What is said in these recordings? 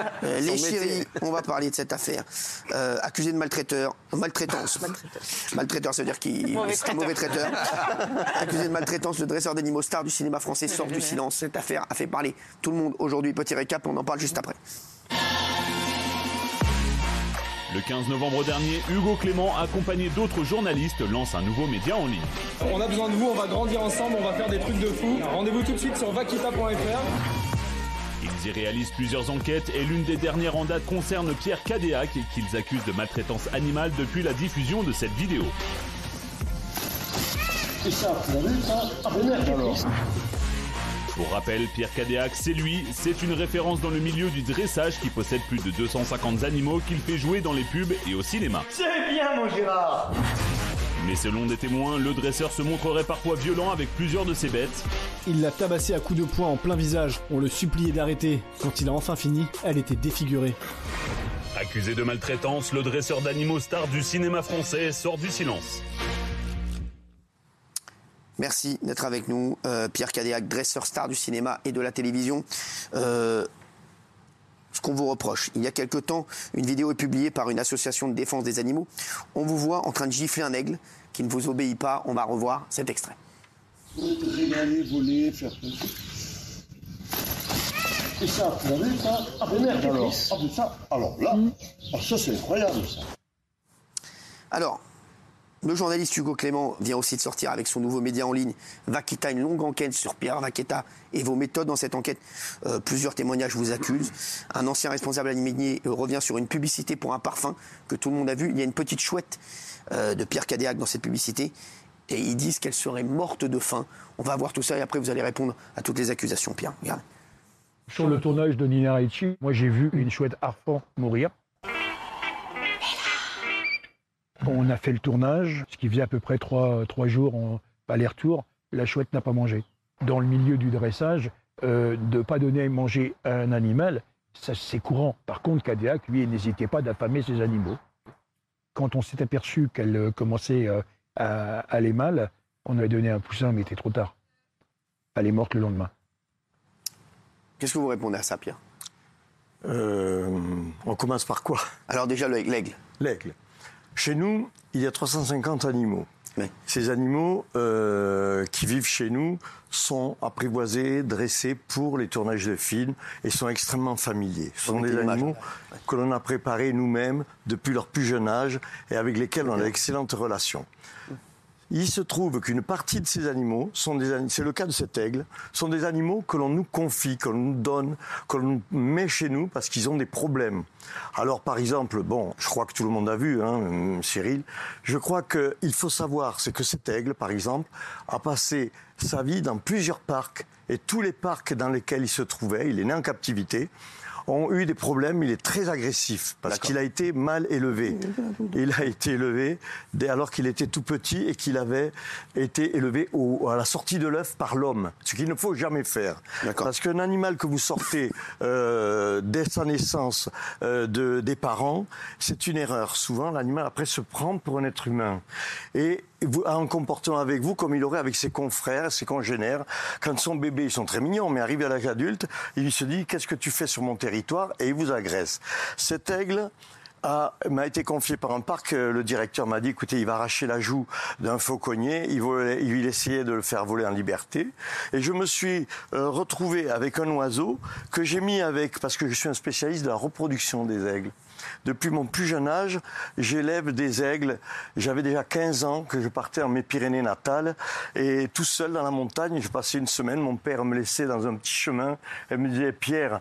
Euh, les chéris, on va parler de cette affaire. Euh, accusé de maltraiteur, maltraitance. maltraiteur, ça veut dire qu'il est un mauvais traiteur. accusé de maltraitance, le dresseur d'animaux star du cinéma français sort du silence. Cette affaire a fait parler tout le monde aujourd'hui. Petit récap, on en parle juste après. Le 15 novembre dernier, Hugo Clément, accompagné d'autres journalistes, lance un nouveau média en ligne. On a besoin de vous, on va grandir ensemble, on va faire des trucs de fou. Rendez-vous tout de suite sur vaquita.fr. Ils y réalisent plusieurs enquêtes et l'une des dernières en date concerne Pierre Cadéac qu'ils accusent de maltraitance animale depuis la diffusion de cette vidéo. Pour rappel, Pierre Cadéac, c'est lui, c'est une référence dans le milieu du dressage qui possède plus de 250 animaux qu'il fait jouer dans les pubs et au cinéma. C'est bien mon Gérard mais selon des témoins, le dresseur se montrerait parfois violent avec plusieurs de ses bêtes. Il l'a tabassé à coups de poing en plein visage. On le suppliait d'arrêter. Quand il a enfin fini, elle était défigurée. Accusé de maltraitance, le dresseur d'animaux star du cinéma français sort du silence. Merci d'être avec nous, euh, Pierre Cadéac, dresseur star du cinéma et de la télévision. Euh, ce qu'on vous reproche. Il y a quelque temps, une vidéo est publiée par une association de défense des animaux. On vous voit en train de gifler un aigle qui ne vous obéit pas. On va revoir cet extrait. Régaler, voler, faire Et ça, vous avez ça Ah ben merde alors Ah ben ça, alors là, ah, ça c'est incroyable ça. Alors, le journaliste Hugo Clément vient aussi de sortir avec son nouveau média en ligne Vaqueta, une longue enquête sur Pierre Vaqueta et vos méthodes dans cette enquête. Euh, plusieurs témoignages vous accusent. Un ancien responsable euh, revient sur une publicité pour un parfum que tout le monde a vu. Il y a une petite chouette euh, de Pierre Cadéac dans cette publicité et ils disent qu'elle serait morte de faim. On va voir tout ça et après vous allez répondre à toutes les accusations. Pierre. Sur le tournage de Nina Ricci, moi j'ai vu une chouette harpon mourir. On a fait le tournage, ce qui faisait à peu près trois, jours en aller-retour. La chouette n'a pas mangé. Dans le milieu du dressage, euh, de ne pas donner à manger à un animal, ça c'est courant. Par contre, Cadéac, lui, n'hésitait pas d'affamer ses animaux. Quand on s'est aperçu qu'elle euh, commençait euh, à aller mal, on a donné un poussin, mais était trop tard. Elle est morte le lendemain. Qu'est-ce que vous répondez à ça, Pierre? On commence par quoi? Alors déjà, l'aigle. L'aigle. Chez nous, il y a 350 animaux. Ces animaux euh, qui vivent chez nous sont apprivoisés, dressés pour les tournages de films et sont extrêmement familiers. Ce sont des animaux que l'on a préparés nous-mêmes depuis leur plus jeune âge et avec lesquels on a d'excellentes relations. Il se trouve qu'une partie de ces animaux sont des c'est le cas de cet aigle, sont des animaux que l'on nous confie, que l'on nous donne, que l'on met chez nous parce qu'ils ont des problèmes. Alors par exemple, bon, je crois que tout le monde a vu, hein, Cyril, je crois qu'il faut savoir, c'est que cet aigle, par exemple, a passé sa vie dans plusieurs parcs et tous les parcs dans lesquels il se trouvait, il est né en captivité, ont eu des problèmes. Il est très agressif parce qu'il a été mal élevé. Il a été élevé alors qu'il était tout petit et qu'il avait été élevé à la sortie de l'œuf par l'homme, ce qu'il ne faut jamais faire. Parce qu'un animal que vous sortez euh, dès sa naissance euh, de, des parents, c'est une erreur. Souvent, l'animal après se prend pour un être humain. Et a un comportement avec vous comme il aurait avec ses confrères, ses congénères. Quand son bébé, ils sont très mignons, mais arrivé à l'âge adulte, il se dit qu'est-ce que tu fais sur mon territoire? Et il vous agresse. Cet aigle m'a été confié par un parc. Euh, le directeur m'a dit, écoutez, il va arracher la joue d'un fauconnier. Il, va, il essayait de le faire voler en liberté. Et je me suis euh, retrouvé avec un oiseau que j'ai mis avec, parce que je suis un spécialiste de la reproduction des aigles. Depuis mon plus jeune âge, j'élève des aigles. J'avais déjà 15 ans que je partais en mes Pyrénées natales et tout seul dans la montagne, je passais une semaine. Mon père me laissait dans un petit chemin. Elle me disait, Pierre,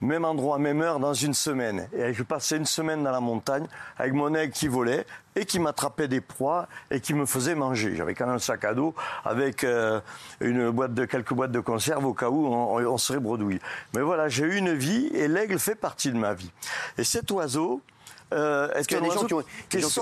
même endroit, même heure, dans une semaine. Et je passais une semaine dans la montagne avec mon aigle qui volait et qui m'attrapait des proies et qui me faisait manger. J'avais quand même un sac à dos avec euh, une boîte de quelques boîtes de conserve au cas où on, serait bredouille. Mais voilà, j'ai eu une vie et l'aigle fait partie de ma vie. Et cet oiseau, euh, Est-ce qu'il y a des gens qui ont.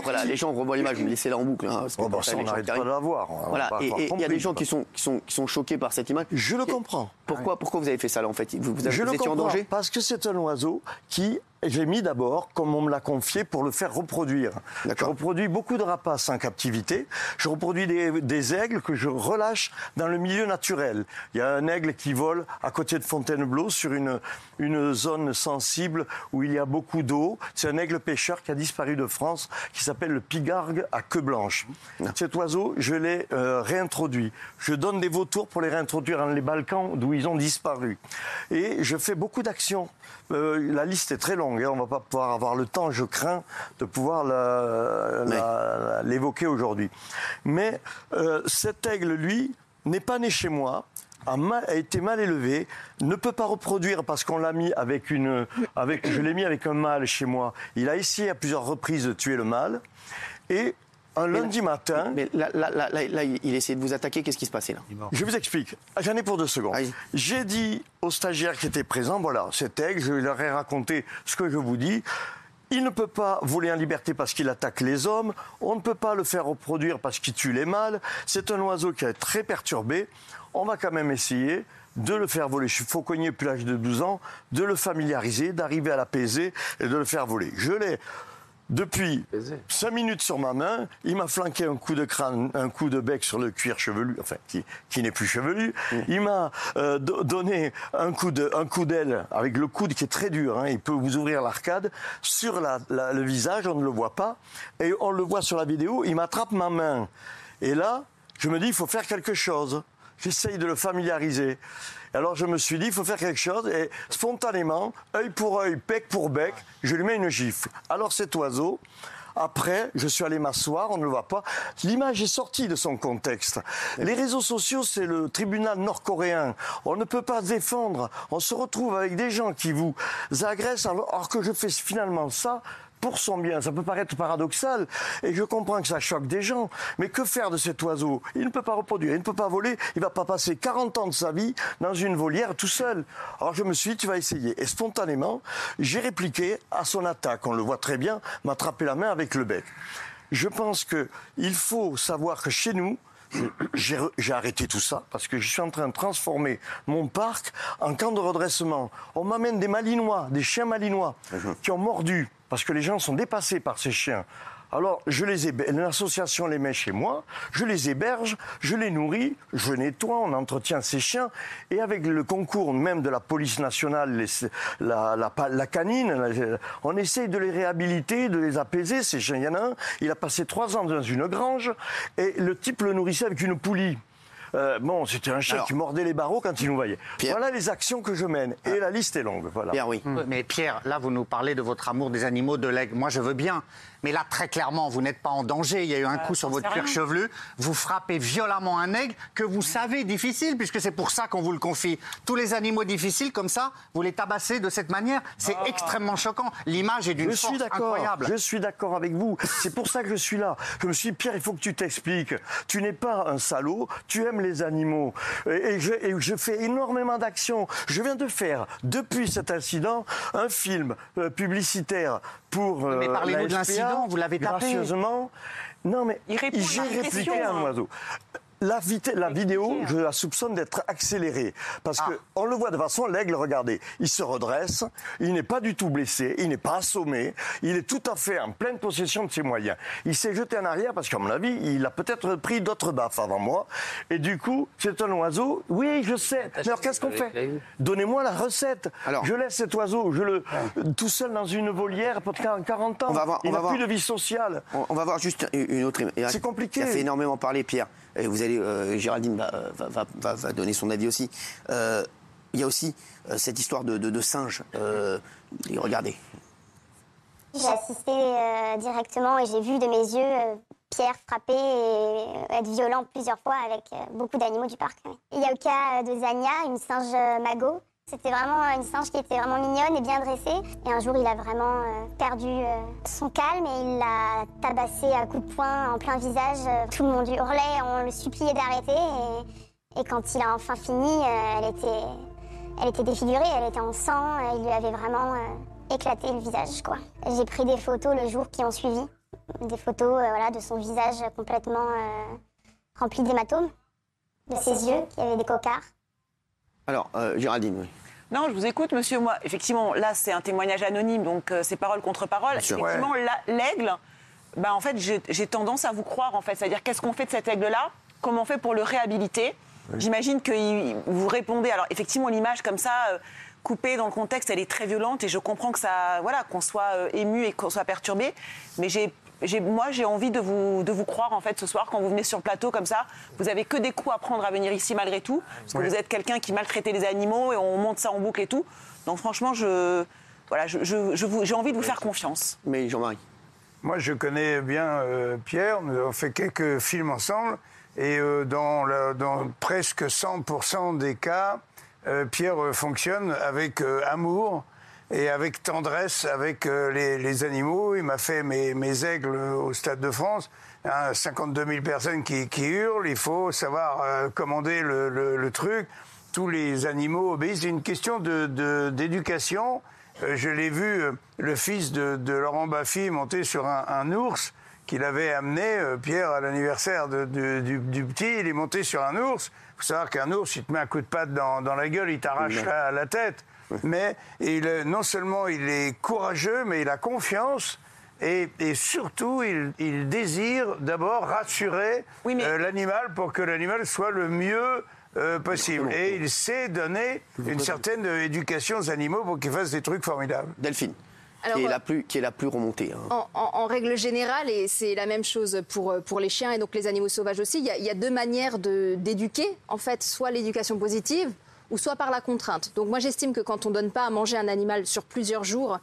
voilà, les gens revoient l'image, vous laissez-la en boucle. Hein, oh, bah, on n'arrête pas de la voir. Voilà, et il y a des gens qui sont, qui, sont, qui sont choqués par cette image. Je le comprends. Pourquoi, pourquoi vous avez fait ça là en fait? Vous, vous, avez, Je vous étiez en danger? Parce que c'est un oiseau qui j'ai mis d'abord, comme on me l'a confié, pour le faire reproduire. Je reproduis beaucoup de rapaces en captivité. Je reproduis des, aigles que je relâche dans le milieu naturel. Il y a un aigle qui vole à côté de Fontainebleau sur une, une zone sensible où il y a beaucoup d'eau. C'est un aigle pêcheur qui a disparu de France, qui s'appelle le pigargue à queue blanche. Cet oiseau, je l'ai euh, réintroduit. Je donne des vautours pour les réintroduire dans les Balkans d'où ils ont disparu. Et je fais beaucoup d'actions. Euh, la liste est très longue, hein. on ne va pas pouvoir avoir le temps, je crains, de pouvoir l'évoquer aujourd'hui. Mais euh, cet aigle, lui, n'est pas né chez moi, a, a, été mal élevé, ne peut pas reproduire parce qu'on l'a mis avec une, avec, je l'ai mis avec un mâle chez moi. Il a essayé à plusieurs reprises de tuer le mâle et un lundi matin. Mais là, là, là, là, il essaie de vous attaquer. Qu'est-ce qui se passait là Je vous explique. J'en ai pour deux secondes. J'ai dit aux stagiaires qui étaient présents, voilà, cet aigle, je leur ai raconté ce que je vous dis. Il ne peut pas voler en liberté parce qu'il attaque les hommes. On ne peut pas le faire reproduire parce qu'il tue les mâles. C'est un oiseau qui est très perturbé. On va quand même essayer de le faire voler. Il faut cogner plus l'âge de 12 ans, de le familiariser, d'arriver à l'apaiser et de le faire voler. Je l'ai depuis 5 minutes sur ma main, il m'a flanqué un coup de crâne, un coup de bec sur le cuir chevelu, enfin qui, n'est plus chevelu. Il m'a euh, donné un coup de, un coup d'aile avec le coude qui est très dur. Hein, il peut vous ouvrir l'arcade sur le visage, on ne le voit pas, et on le voit sur la vidéo. Il m'attrape ma main, et là, je me dis il faut faire quelque chose. J'essaye de le familiariser. Alors je me suis dit, il faut faire quelque chose. Et spontanément, œil pour œil, bec pour bec, je lui mets une gifle. Alors cet oiseau, après, je suis allé m'asseoir, on ne le voit pas. L'image est sortie de son contexte. Les réseaux sociaux, c'est le tribunal nord-coréen. On ne peut pas défendre. On se retrouve avec des gens qui vous agressent alors que je fais finalement ça pour son bien. Ça peut paraître paradoxal et je comprends que ça choque des gens. Mais que faire de cet oiseau? Il ne peut pas reproduire, il ne peut pas voler, il va pas passer 40 ans de sa vie dans une volière tout seul. Alors je me suis dit, tu vas essayer. Et spontanément, j'ai répliqué à son attaque. On le voit très bien, m'attraper la main avec le bec. Je pense qu'il faut savoir que chez nous, j'ai arrêté tout ça parce que je suis en train de transformer mon parc en camp de redressement. On m'amène des malinois, des chiens malinois mhm. qui ont mordu parce que les gens sont dépassés par ces chiens. Alors, je les l'association les met chez moi, je les héberge, je les nourris, je nettoie, on entretient ces chiens, et avec le concours même de la police nationale, la, canine, on essaye de les réhabiliter, de les apaiser, ces chiens. Il y en a un, il a passé trois ans dans une grange, et le type le nourrissait avec une poulie. Euh, bon, c'était un chien qui mordait les barreaux quand il nous voyait. Voilà les actions que je mène. Et la liste est longue. Voilà. Pierre, oui. Mais Pierre, là, vous nous parlez de votre amour des animaux, de l'aigle. Moi, je veux bien. Mais là, très clairement, vous n'êtes pas en danger. Il y a eu un euh, coup sur votre cuir chevelu. Vous frappez violemment un aigle que vous savez difficile, puisque c'est pour ça qu'on vous le confie. Tous les animaux difficiles, comme ça, vous les tabassez de cette manière. C'est ah. extrêmement choquant. L'image est d'une force incroyable. Je suis d'accord avec vous. C'est pour ça que je suis là. Je me suis dit, Pierre, il faut que tu t'expliques. Tu n'es pas un salaud. Tu aimes les animaux. Et, je, et je, fais énormément d'actions. Je viens de faire, depuis cet incident, un film euh, publicitaire pour. mais parlez-nous de l'incident, vous l'avez tapé. Gracieusement. Non, mais j'ai répliqué à un oiseau. La, la vidéo, je la soupçonne d'être accélérée. Parce qu'on ah. le voit de façon, l'aigle, regardez, il se redresse, il n'est pas du tout blessé, il n'est pas assommé, il est tout à fait en pleine possession de ses moyens. Il s'est jeté en arrière parce qu'à mon avis, il a peut-être pris d'autres baffes avant moi. Et du coup, c'est un oiseau. Oui, je sais. Mais alors qu'est-ce qu'on fait Donnez-moi la recette. Alors, je laisse cet oiseau, je le tout seul dans une volière pendant 40 ans. On va voir, il n'a plus de vie sociale. On, va voir juste une autre. C'est compliqué. Il a fait énormément parler, Pierre et vous euh, Géraldine va, donner son avis aussi. Euh, il y a aussi euh, cette histoire de, de, singe. regardez. J'ai assisté directement et j'ai vu de mes yeux Pierre frapper et être violent plusieurs fois avec beaucoup d'animaux du parc. Il y a le cas de Zania, une singe magot, c'était vraiment une singe qui était vraiment mignonne et bien dressée. Et un jour, il a vraiment euh, perdu euh, son calme et il l'a tabassé à coups de poing en plein visage. Tout le monde hurlait, on le suppliait d'arrêter. Et, quand il a enfin fini, euh, elle, était, elle était défigurée, elle était en sang. il lui avait vraiment éclaté le visage. quoi. J'ai pris des photos le jour qui ont suivi. Des photos voilà, de son visage complètement rempli d'hématomes, de ses yeux qui avaient des cocards. Alors, Géraldine, oui. Non, je vous écoute, monsieur. Moi, effectivement, là, c'est un témoignage anonyme, donc euh, c'est parole contre parole. Effectivement, l'aigle, bah, en fait, j'ai tendance à vous croire, en fait. C'est-à-dire, qu'est-ce qu'on fait de cet aigle-là? Comment on fait pour le réhabiliter? J'imagine que vous répondez. Alors, effectivement, l'image comme ça, euh, coupée dans le contexte, elle est très violente et je comprends que ça, voilà, qu'on soit euh, ému et qu'on soit perturbé. Mais j'ai moi, j'ai envie de vous, de vous croire, en fait, ce soir, quand vous venez sur le plateau comme ça. Vous avez que des coups à prendre à venir ici, malgré tout. Parce que vous êtes quelqu'un qui maltraitait les animaux et on monte ça en boucle et tout. Donc, franchement, je, voilà, je, j'ai envie de vous faire confiance. Mais Jean-Marie Moi, je connais bien euh, Pierre. Nous avons fait quelques films ensemble. Et euh, dans, dans, presque 100% des cas, euh, Pierre fonctionne avec amour et avec tendresse avec euh, les, animaux. Il m'a fait mes, mes, aigles au Stade de France. Hein, 52 000 personnes qui, qui, hurlent. Il faut savoir euh, commander le, le, le, truc. Tous les animaux obéissent. C'est une question d'éducation. De, euh, je l'ai vu, le fils de, de, Laurent Baffy monter sur un, un ours qu'il avait amené, Pierre, à l'anniversaire du, du, petit. Il est monté sur un ours. Il faut savoir qu'un ours, il te met un coup de patte dans, dans la gueule, il t'arrache la, la tête mais il, non seulement il est courageux, mais il a confiance. Et, surtout, il, désire d'abord rassurer euh, l'animal pour que l'animal soit le mieux euh, possible. Et il sait donner une certaine éducation aux animaux pour qu'ils fassent des trucs formidables. Delphine. Qui, est la plus, qui est la plus remontée. Hein. En, règle générale, et c'est la même chose pour, pour les chiens et donc les animaux sauvages aussi, il y a, il y a deux manières d'éduquer. En fait, soit l'éducation positive, ou soit par la contrainte. Donc moi j'estime que quand on ne donne pas à manger un animal sur plusieurs jours,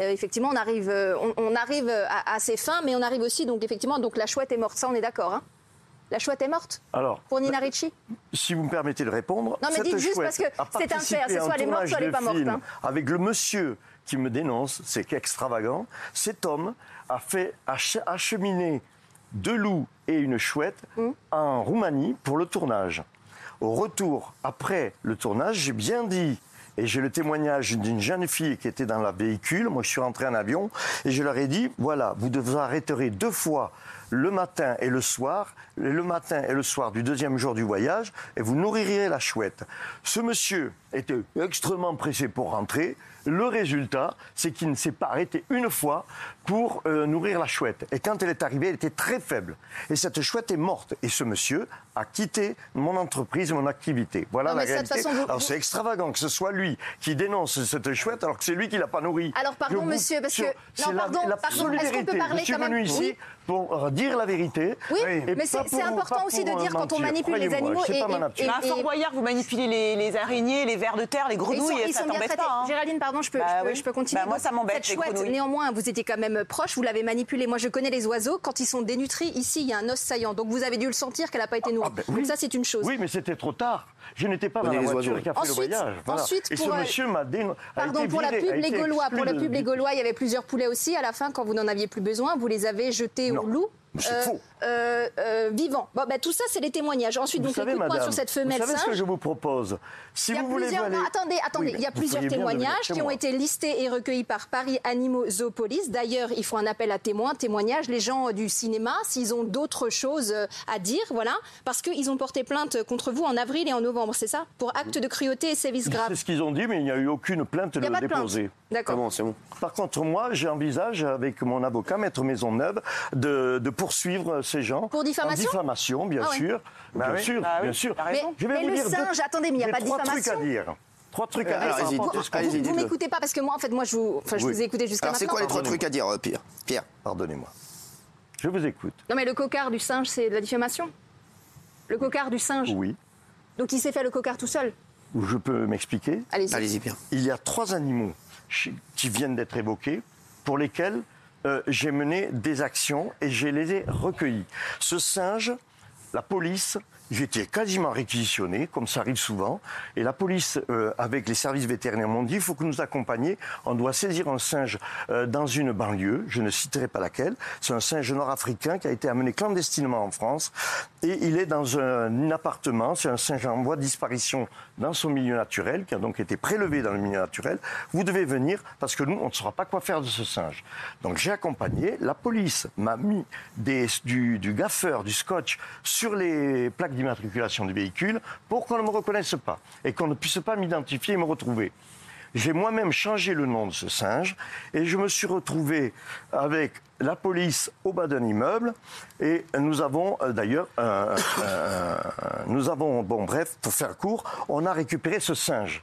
euh, effectivement on arrive, euh, on, arrive à, ses fins, mais on arrive aussi donc effectivement donc la chouette est morte, ça on est d'accord. Hein la chouette est morte Alors, Pour Nina Ricci Si vous me permettez de répondre. Non, mais dites juste parce que c'est un fait, c'est soit elle est morte, soit elle n'est pas morte. Hein. Avec le monsieur qui me dénonce, c'est extravagant. Cet homme a fait acheminer deux loups et une chouette hmm. en Roumanie pour le tournage. Au retour, après le tournage, j'ai bien dit et j'ai le témoignage d'une jeune fille qui était dans la véhicule. Moi, je suis rentré en avion et je leur ai dit voilà, vous vous arrêterez deux fois le matin et le soir, le matin et le soir du deuxième jour du voyage, et vous nourrirez la chouette. Ce monsieur était extrêmement pressé pour rentrer. Le résultat, c'est qu'il ne s'est pas arrêté une fois pour euh, nourrir la chouette. Et quand elle est arrivée, elle était très faible. Et cette chouette est morte. Et ce monsieur a quitté mon entreprise, mon activité. Voilà la réalité. Alors c'est extravagant que ce soit lui qui dénonce cette chouette alors que c'est lui qui l'a pas nourrie. Alors pardon, monsieur, parce que non, pardon, pardon, est-ce qu'on peut parler Je suis venu ici pour dire la vérité. Oui, mais c'est important aussi de dire quand on manipule les animaux. Et, et, à Fort Boyard, vous manipulez les, araignées, les vers de terre, les grenouilles, et ça t'embête pas. Hein. Géraldine, pardon, je peux, bah je peux, continuer. Bah, moi, ça m'embête. Cette chouette, néanmoins, vous étiez quand même proche, vous l'avez manipulée. Moi, je connais les oiseaux. Quand ils sont dénutris, ici, il y a un os saillant. Donc, vous avez dû le sentir qu'elle n'a pas été nourrie. Ah, ben ça, c'est une chose. Oui, mais c'était trop tard. Je n'étais pas dans la voiture qui a fait le voyage. Ensuite, et ce monsieur m'a Pardon, pour la pub, les Gaulois. Pour la pub, les Gaulois, il y avait plusieurs poulets aussi. À la fin, quand vous n'en aviez plus besoin, vous les avez jetés au loup. C'est euh, faux. Euh, euh, vivant. Bon, bah, tout ça, c'est les témoignages. Ensuite, vous donc, savez, le sur cette femelle Vous savez ce que je vous propose Si vous voulez attendez, attendez. il y a plusieurs témoignages qui ont été listés et recueillis par Paris Animaux Zoopolis. D'ailleurs, il faut un appel à témoins, témoignages. Les gens du cinéma, s'ils ont d'autres choses à dire, voilà, parce qu'ils ont porté plainte contre vous en avril et en novembre, c'est ça? Pour acte de cruauté et sévices graves. C'est ce qu'ils ont dit, mais il n'y a eu aucune plainte déposée. D'accord. bon? Par contre, moi, j'envisage, avec mon avocat, Maître Maisonneuve, de, de poursuivre ces gens. Pour diffamation diffamation, bien ah sûr. Bien bah sûr, bah bien sûr. Mais, je vais vous le dire singe, attendez, mais il n'y a pas de diffamation. Trois trucs à dire. Trois trucs à dire. Vous, vous m'écoutez pas parce que moi, en fait, moi, je vous, enfin, je vous ai écouté jusqu'à maintenant. c'est quoi les trois trucs à dire, euh, Pierre? Pierre, pardonnez-moi. Je vous écoute. Non, mais le cocard du singe, c'est de la diffamation? Le cocard du singe? Oui. Donc il s'est fait le cocard tout seul? Je peux m'expliquer? Allez-y. Allez-y, Pierre. Il y a trois animaux qui viennent d'être évoqués pour lesquels euh, j'ai mené des actions et je les ai recueillis. Ce singe, la police J'étais quasiment réquisitionné, comme ça arrive souvent. Et la police, euh, avec les services vétérinaires, m'ont dit il faut que nous accompagniez. On doit saisir un singe euh, dans une banlieue. Je ne citerai pas laquelle. C'est un singe nord-africain qui a été amené clandestinement en France. Et il est dans un, appartement. C'est un singe en voie de disparition dans son milieu naturel, qui a donc été prélevé dans le milieu naturel. Vous devez venir parce que nous, on ne saura pas quoi faire de ce singe. Donc j'ai accompagné. La police m'a mis du, du gaffeur, du scotch sur les plaques d'immatriculation du véhicule pour qu'on ne me reconnaisse pas et qu'on ne puisse pas m'identifier et me retrouver. J'ai moi-même changé le nom de ce singe et je me suis retrouvé avec la police au bas d'un immeuble et nous avons euh, d'ailleurs, nous avons, bon bref, pour faire court, on a récupéré ce singe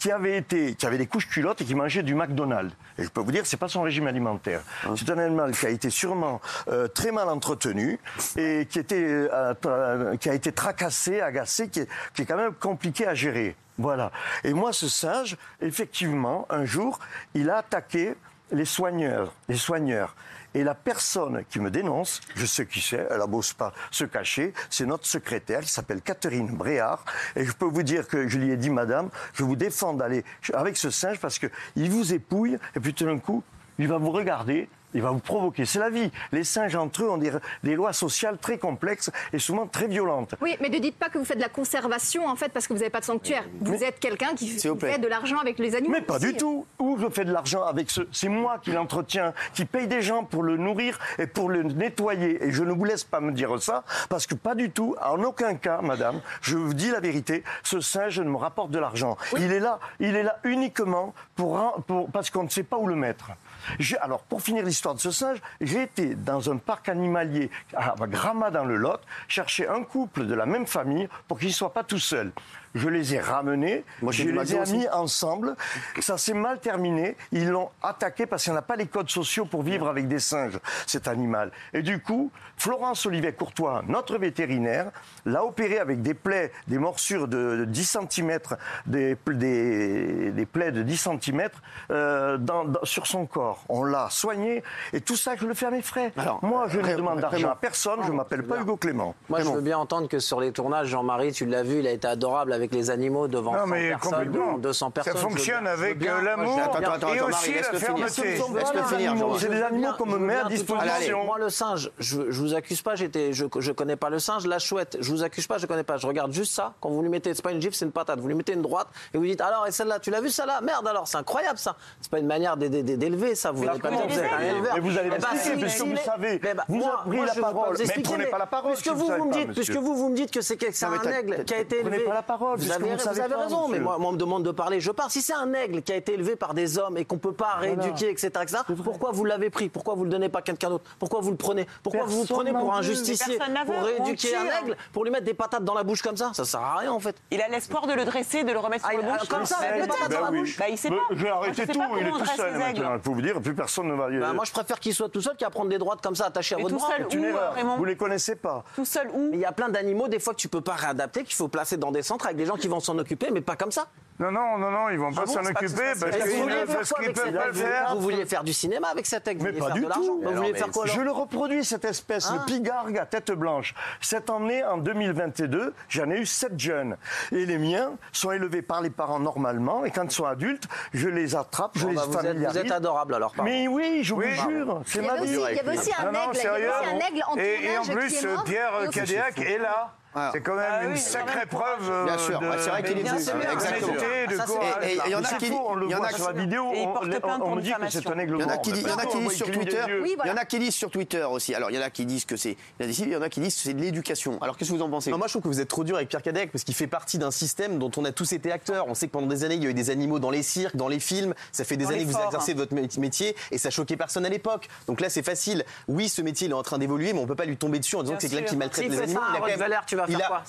qui avait été, qui avait des couches culottes et qui mangeait du McDonald's. Et je peux vous dire, c'est pas son régime alimentaire. Hein. C'est un animal qui a été sûrement euh, très mal entretenu et qui était, euh, qui a été tracassé, agacé, qui est, qui est quand même compliqué à gérer. Voilà. Et moi, ce singe, effectivement, un jour, il a attaqué les soigneurs, les soigneurs. Et la personne qui me dénonce, je sais qui c'est, elle n'abose pas se cacher, c'est notre secrétaire qui s'appelle Catherine Bréard. Et je peux vous dire que je lui ai dit, madame, je vous défends d'aller avec ce singe parce qu'il vous épouille et puis tout d'un coup, il va vous regarder il va vous provoquer. C'est la vie. Les singes entre eux ont des, lois sociales très complexes et souvent très violentes. Oui, mais ne dites pas que vous faites de la conservation en fait parce que vous n'avez pas de sanctuaire. Vous êtes quelqu'un qui fait de l'argent avec les animaux. Mais pas du tout. Où je fais de l'argent avec ce C'est moi qui l'entretiens, qui paye des gens pour le nourrir et pour le nettoyer. Et je ne vous laisse pas me dire ça parce que pas du tout. En aucun cas, madame, je vous dis la vérité. Ce singe ne me rapporte de l'argent. Il est là, il est là uniquement pour, pour parce qu'on ne sait pas où le mettre. Alors, pour finir l'histoire de ce singe, j'ai été dans un parc animalier à Gramma dans le Lot chercher un couple de la même famille pour qu'ils ne soient pas tout seuls je les ai ramenés, Moi, je les ai mis ensemble. Ça s'est mal terminé. Ils l'ont attaqué parce qu'il n'y a pas les codes sociaux pour vivre avec des singes, cet animal. Et du coup, Florence Olivet Courtois, notre vétérinaire, l'a opéré avec des plaies, des morsures de 10 cm, des, des, plaies de 10 cm euh, sur son corps. On l'a soigné et tout ça, je le fais à mes frais. Moi, je ne demande d'argent à personne, je ne m'appelle pas Hugo Clément. Moi, je veux bien entendre que sur les tournages, Jean-Marie, tu l'as vu, il a été adorable avec les animaux devant 100 personnes, 200 personnes. Ça fonctionne avec l'amour et aussi la fermeté. C'est des animaux qu'on me met à disposition. Moi, le singe, je, je vous accuse pas, j'étais, je, je connais pas le singe. La chouette, je vous accuse pas, je connais pas. Je regarde juste ça. Quand vous lui mettez, c'est pas une gifle, c'est une patate. Vous lui mettez une droite et vous dites alors et celle-là, tu l'as vu celle-là? Merde alors, c'est incroyable ça. C'est pas une manière d'élever ça. Vous n'allez pas. Mais vous allez m'expliquer parce que vous savez. Vous avez pris la parole. Mais prenez pas la parole. Puisque vous vous me dites, puisque vous vous me dites que c'est un aigle qui a été élevé. Prenez pas la parole. Vous avez raison mais moi, on me demande de parler, je parle. Si c'est un aigle qui a été élevé par des hommes et qu'on ne peut pas rééduquer, etc., pourquoi vous l'avez pris? Pourquoi vous ne le donnez pas à quelqu'un d'autre? Pourquoi vous le prenez? Pourquoi vous vous prenez pour un justicier Pour rééduquer un aigle? Pour lui mettre des patates dans la bouche comme ça? Ça sert à rien en fait. Il a l'espoir de le dresser, de le remettre sur ah, la bouche Comme ça, avec des patates dans la bouche bah, Il sait pas. Je vais arrêter tout, il est tout seul maintenant. Il faut vous dire, plus personne ne va y bah, Moi je préfère qu'il soit tout seul qu'à prendre des droites comme ça attachées à votre bras. C'est une erreur. Vous les connaissez pas. Tout seul où Il y a plein d'animaux, des fois que tu peux pas réadapter, qu'il faut placer dans des centres avec des gens qui vont s'en occuper, mais pas comme ça. Non, non, non, non, ils vont pas ah s'en occuper parce qu'ils peuvent pas le faire. Vous vouliez faire du cinéma avec cette aigle, Mais pas du tout. Vous vouliez faire quoi Je le reproduis, cette espèce, le ah. pigargue à tête blanche. Cette année, en 2022, j'en ai eu sept jeunes. Et les miens sont élevés par les parents normalement. Et quand ils sont adultes, je les attrape, je les bah, familiarise. Vous êtes adorable alors, Mais oui, je vous jure, c'est ma vie. Il y avait aussi un aigle en Et en plus, Pierre Cadéac est là. C'est quand même ah une sacrée preuve. Euh, bien sûr, c'est vrai qu'il est venu. Exactement. Et il y en a qui, on le voit sur la vidéo, on me dit que c'est un aigle Il y en a qui disent sur Twitter. Il y en a qui disent sur Twitter aussi. Alors il y en a qui disent que c'est, il y en a qui disent que c'est de l'éducation. Alors qu'est-ce que vous en pensez? Moi je trouve que vous êtes trop dur avec Pierre Cadec parce qu'il fait partie d'un système dont on a tous été acteurs. On sait que pendant des années il y a eu des animaux dans les cirques, dans les films. Ça fait des années que vous exercez votre métier et ça choquait personne à l'époque. Donc là c'est facile. Oui, ce métier il est en train d'évoluer, mais on peut pas lui tomber dessus en disant que c'est quelqu'un qui maltraite les animaux. Il a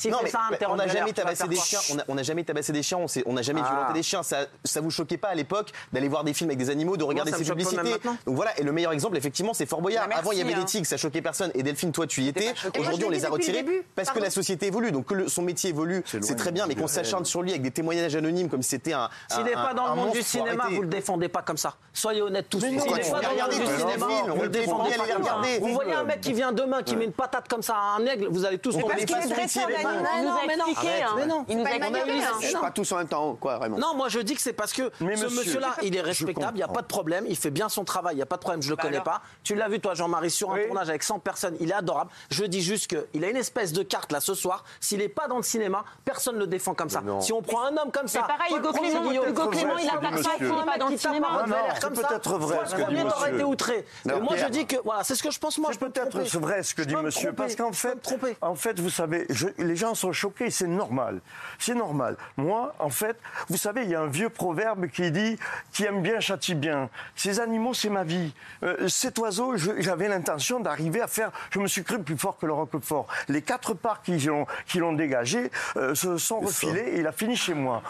on n'a jamais tabassé des chiens. On n'a jamais tabassé des chiens. On n'a jamais violenté des chiens. Ça, ça vous choquait pas à l'époque d'aller voir des films avec des animaux, de regarder ces publicités. Donc voilà. Et le meilleur exemple, effectivement, c'est Fort Boyard. Avant, il y avait des hein. tigres, ça choquait personne. Et Delphine, toi, tu y étais. Aujourd'hui, on les a retirés parce que la société évolue. Donc que son métier évolue, c'est très bien. Mais qu'on s'acharne sur lui avec des témoignages anonymes comme si c'était un. S'il n'est pas dans le monde du cinéma, vous le défendez pas comme ça. Soyez honnêtes tous. S'il n'est pas dans le monde du cinéma, vous le défendez pas. Vous voyez un mec qui vient demain, qui met une patate comme ça à un aigle, vous allez tous tomber. Qu'il est non. Hein. Mais non. Il nous a hein. Pas tous en même temps, quoi, vraiment. Non, moi je dis que c'est parce que ce monsieur-là, il est respectable, il n'y a pas de problème, il fait bien son travail, il n'y a pas de problème, je le bah connais pas. Tu l'as vu, toi, Jean-Marie, sur un tournage avec 100 personnes, il est adorable. Je dis juste qu'il a une espèce de carte là ce soir. S'il n'est pas dans le cinéma, personne ne le défend comme ça. Si on prend un homme comme ça. pareil, Hugo Clément, il a pas il n'est pas dans le cinéma. C'est peut-être vrai ce que dit monsieur. été outré. Moi, je dis que, voilà, c'est ce que je pense, moi. C'est peut-être vrai ce que dit monsieur, parce qu'en fait, en fait, vous savez, les gens sont choqués, c'est normal. C'est normal. Moi, en fait, vous savez, il y a un vieux proverbe qui dit qui aime bien châtie bien. Ces animaux, c'est ma vie. Euh, cet oiseau, j'avais l'intention d'arriver à faire. Je me suis cru plus fort que le roquefort. Les quatre parts qui l'ont qui l'ont dégagé euh, se sont refilés et il a fini chez moi.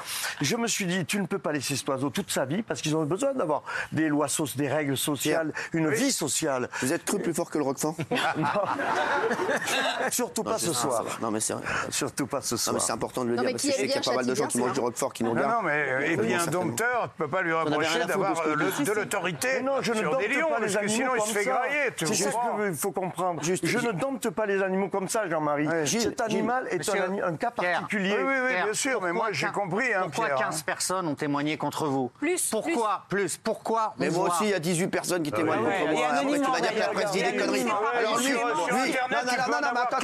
Je me suis dit, tu ne peux pas laisser cet oiseau toute sa vie parce qu'ils ont besoin d'avoir des lois, des règles sociales, une vie sociale. Vous êtes cru plus fort que le roquefort? Surtout pas ce soir. Non, mais c'est. Surtout pas ce soir. c'est important de le dire parce que je sais qu'il y a pas mal de gens qui mangent du roquefort qui n'ont Non, non, mais et puis un dompteur, tu peux pas lui reprocher d'avoir de l'autorité non, je ne sur des lions, pas les animaux sinon il se fait grailler. C'est ce qu'il faut comprendre. Je ne dompte pas les animaux comme ça, Jean-Marie. Cet animal est un cas particulier. Oui, oui, bien sûr, mais moi j'ai compris. Hein, pourquoi 15 hein. personnes ont témoigné contre vous? Plus. Pourquoi Plus. Pourquoi Mais moi aussi, il y a 18 personnes qui témoignent contre moi. Tu vas dire que la presse dit des conneries. Alors lui, non, non, non, non, attends.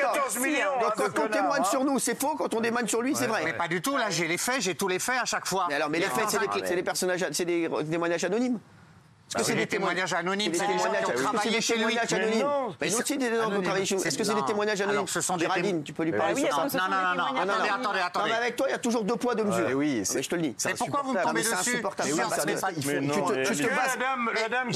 Quand on témoigne sur nous, c'est faux. Quand on témoigne sur lui, c'est vrai. Mais pas du tout. Là, j'ai les faits, j'ai tous les faits à chaque fois. Mais alors, mais les faits, c'est des personnages, c'est des témoignages anonymes. Est-ce que c'est des témoignages anonymes C'est des témoignages anonymes. chez lui anonymes. Mais nous aussi, des gens qui travaillent chez Est-ce que c'est des témoignages anonymes? Ce sont Géraldine, tu peux lui parler Non, non, non, non. Attendez, attendez, attendez. Mais avec toi, il y a toujours deux poids, deux mesures. Oui, je te le dis. Mais pourquoi vous me tombez dessus? C'est insupportable. Tu te bases. La dame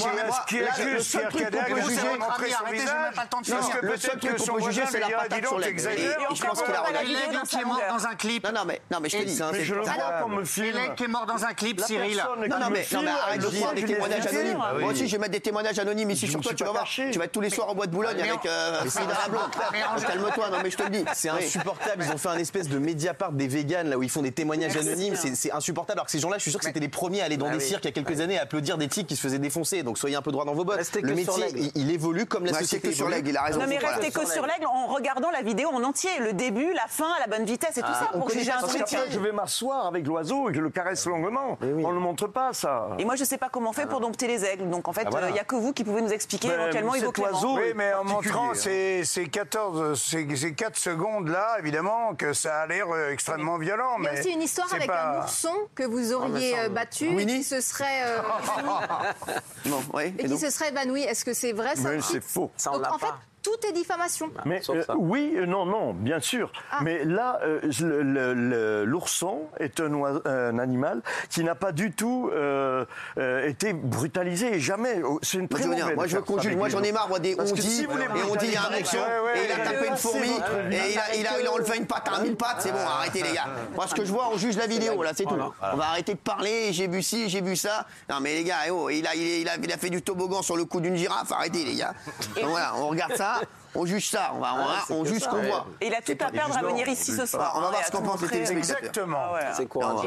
qui est juste, qui a juger, montrer son visage. Parce que peut-être que son juger, c'est la patate sur l'aigle. Et je pense qu'il a regardé. L'aigle qui est mort dans un clip. Non, mais non, mais je te dis. Je le vois comme me filme. L'aigle qui est mort dans un clip, Cyril. Non, non, mais arrête de croire des témoignages anonymes. Moi aussi, je vais mettre des témoignages anonymes ici sur toi, tu vas voir. Tu vas être tous les soirs en bois de Boulogne avec euh, Calme-toi, non mais je te le dis. C'est insupportable. Ils ont fait un espèce de Mediapart des véganes là où ils font des témoignages anonymes. C'est insupportable. Alors que ces gens-là, je suis sûr que c'était les premiers à aller dans des cirques il y a quelques années à applaudir des tigres qui se faisaient défoncer. Donc soyez un peu droit dans vos bottes. Le métier, il évolue comme la société. sur l'aigle, il a raison. Non mais restez que sur l'aigle en regardant la vidéo en entier, le début, la fin, la bonne vitesse et tout ça pour juger un truc. Je vais m'asseoir avec l'oiseau et je le caresse longuement. On ne montre pas ça. Et moi je sais pas comment faire pour dompter les aigles. Donc en fait, il y a que vous qui pouvez nous expliquer éventuellement cet oiseau. Oui, mais en montrant ces, ces 14, ces, ces 4 secondes-là, évidemment, que ça a l'air euh, extrêmement violent. Il y a aussi une histoire avec un ourson que vous auriez euh, battu et qui se serait euh, non, ouais, et, et qui se serait évanoui. Est-ce que c'est vrai ça Mais c'est faux. Ça, on Donc, en fait, tout est diffamation. Bah, mais euh, oui, euh, non, non, bien sûr. Ah. Mais là, euh, l'ourson est un, animal qui n'a pas du tout été brutalisé, jamais. Oh, c'est une très moi, moi, je veux Moi, j'en ai marre, moi, des on dit, et on dit, il y a un ourson, et il a tapé une fourmi, et il a, il, a, il a enlevé une patte à mille pattes. C'est bon, arrêtez, les gars. Moi, ce que je vois, on juge la vidéo, là, c'est tout. On va arrêter de parler, j'ai vu ci, j'ai vu ça. Non, mais les gars, eh oh, il, a, il, a, il a fait du toboggan sur le cou d'une girafe. Arrêtez, les gars. Donc voilà, on regarde ça up. On juge ça, on, va, on, juge ce qu'on voit. Et il a tout à perdre à venir ici ce soir. On va voir ce qu'on pense des Exactement. Ah C'est quoi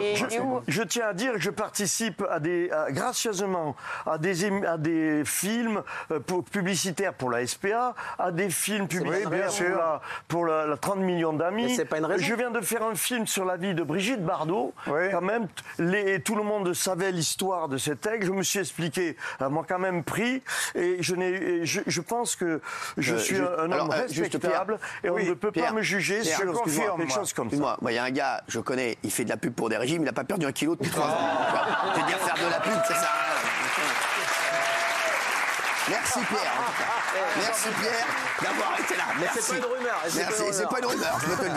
je, tiens à dire que je participe à des, gracieusement à des, à des films euh, publicitaires pour la SPA, à des films publicitaires pour, la, 30 millions d'amis. Je viens de faire un film sur la vie de Brigitte Bardot. Quand même, les, tout le monde savait l'histoire de cet aigle. Je me suis expliqué, elle m'a quand même pris. Et je, je, je pense que je euh, suis un homme euh, respectable et on ne peut pas me juger sur quelque chose comme ça. Moi, il y a un gars, je connais, il fait de la pub pour des régimes, il n'a pas perdu un kilo depuis trois ans. Je veux dire, faire de la pub, ça sert à Merci Pierre. Merci Pierre d'avoir été là. Merci. C'est pas une rumeur. C'est pas une rumeur.